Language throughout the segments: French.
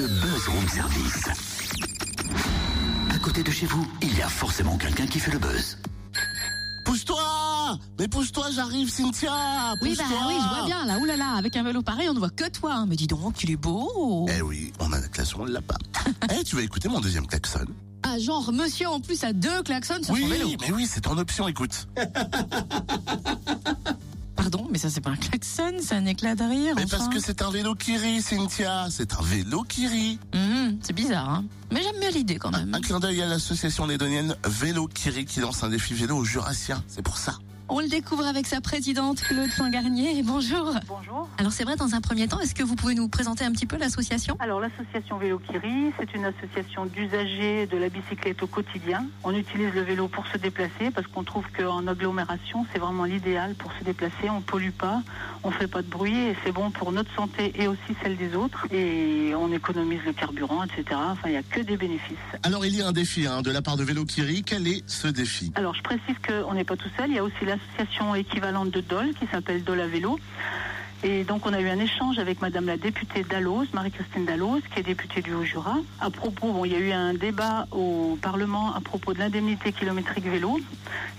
le buzz room service. À côté de chez vous, il y a forcément quelqu'un qui fait le buzz. Pousse-toi Mais pousse-toi, j'arrive, Cynthia Oui, bah Pousse-toi oui, je vois bien, là, oulala, avec un vélo pareil, on ne voit que toi. hein. Mais dis donc, il est beau. Eh oui, on a la klaxon, on l'a pas. Eh, tu vas écouter mon deuxième klaxon Ah, genre, monsieur en plus a deux klaxons sur Oui, son vélo. mais oui, c'est en option, écoute. Pardon, mais ça, c'est pas un klaxon, c'est un éclat de rire. Mais enfin. parce que c'est un vélo qui rit, Cynthia C'est un vélo qui rit Mhm, c'est bizarre, hein. Mais j'aime bien l'idée quand même. Un clin d'œil à l'association lédonienne Vélo qui rit qui lance un défi vélo au Jurassien, c'est pour ça. On le découvre avec sa présidente, Claude Saint-Garnier. Bonjour. Bonjour. Alors, c'est vrai, dans un premier temps, est-ce que vous pouvez nous présenter un petit peu l'association? Alors l'association Vélo Kiri, c'est une association d'usagers de la bicyclette au quotidien. On utilise le vélo pour se déplacer parce qu'on trouve qu'en agglomération, c'est vraiment l'idéal pour se déplacer. On pollue pas, on fait pas de bruit et c'est bon pour notre santé et aussi celle des autres. Et on économise le carburant, etc. Enfin, il n'y a que des bénéfices. Alors il y a un défi hein, de la part de Vélo qui rit, quel est ce défi? Alors je précise qu'on n'est pas tout seul, il y a aussi l'association équivalente de Dole qui s'appelle Dole à vélo. Et donc on a eu un échange avec Madame la députée Dalloz, Marie-Christine Dalloz, qui est députée du Haut-Jura. À propos, bon, il y a eu un débat au Parlement à propos de l'indemnité kilométrique vélo.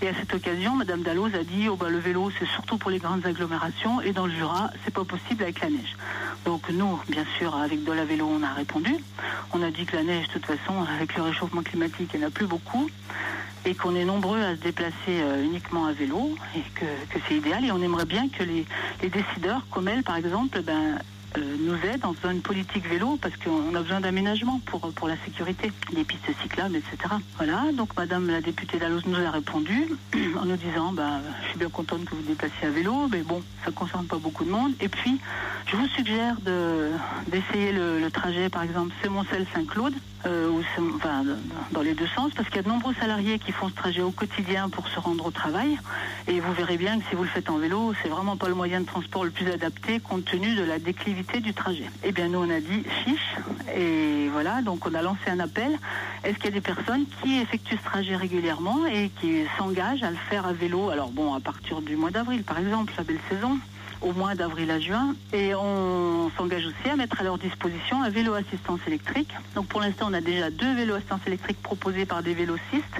Et à cette occasion, Madame Dalloz a dit, oh bah, le vélo c'est surtout pour les grandes agglomérations et dans le Jura, c'est pas possible avec la neige. Donc nous, bien sûr, avec Dole à vélo, on a répondu. On a dit que la neige, de toute façon, avec le réchauffement climatique, il n'y en a plus beaucoup et qu'on est nombreux à se déplacer euh, uniquement à vélo et que, c'est idéal et on aimerait bien que les, décideurs comme elle par exemple ben, euh, nous aident en faisant une politique vélo parce qu'on a besoin d'aménagement pour, pour la sécurité, des pistes cyclables, etc. Voilà, donc Madame la députée Dalloz nous a répondu en nous disant ben, je suis bien contente que vous déplaciez à vélo, mais bon, ça ne concerne pas beaucoup de monde. Et puis, je vous suggère de, d'essayer le, le trajet, par exemple, Semoncel-Saint-Claude, euh, enfin, dans les deux sens, parce qu'il y a de nombreux salariés qui font ce trajet au quotidien pour se rendre au travail. Et vous verrez bien que si vous le faites en vélo, c'est vraiment pas le moyen de transport le plus adapté compte tenu de la déclivité du trajet. Eh bien, nous, on a dit fiche. Et voilà, donc on a lancé un appel. Est-ce qu'il y a des personnes qui effectuent ce trajet régulièrement et qui s'engagent à le faire à vélo? Alors bon, à partir du mois d'avril, par exemple, la belle saison au mois d'avril à juin et on s'engage aussi à mettre à leur disposition un vélo assistance électrique. Donc pour l'instant on a déjà deux vélos assistance électrique proposés par des vélocistes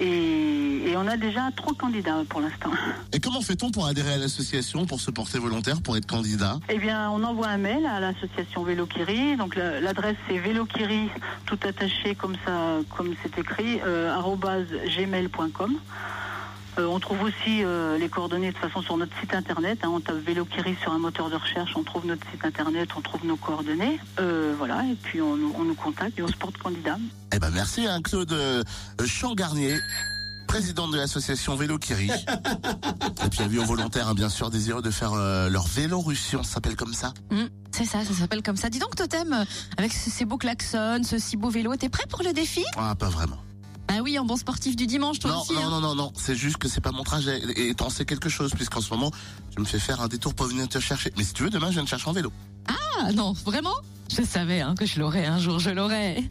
et, et on a déjà trois candidats pour l'instant. Et comment fait-on pour adhérer à l'association, pour se porter volontaire, pour être candidat? Eh bien, on envoie un mail à l'association Vélo Kiri. Donc la- l'adresse c'est vélokiri, tout attaché comme ça, comme c'est écrit, euh, gmail.com. Euh, on trouve aussi euh, les coordonnées de toute façon sur notre site internet. hein. on tape Vélo Kiri sur un moteur de recherche, on trouve notre site internet, on trouve nos coordonnées. Euh, voilà, et puis on, nous- on nous contacte et on se porte candidat. Eh ben merci hein, Claude Changarnier, présidente de l'association Vélo qui rit. Et puis avis aux volontaires, hein, bien sûr, désireux de faire euh, leur Vélorussion, ça s'appelle comme ça. Mhm, c'est ça, ça s'appelle comme ça. Dis donc, Totem, avec ce- ces beaux klaxons, ce si beau vélo, t'es prêt pour le défi? Ah, pas vraiment. Ah oui, en bon sportif du dimanche, toi Non, aussi. non, hein. non, non, non, c'est juste que c'est pas mon trajet. Et t'en sais quelque chose, puisqu'en ce moment, tu me fais faire un détour pour venir te chercher. Mais si tu veux, demain, je viens te chercher en vélo. Ah non, vraiment? Je savais hein, que je l'aurais un jour, je l'aurais.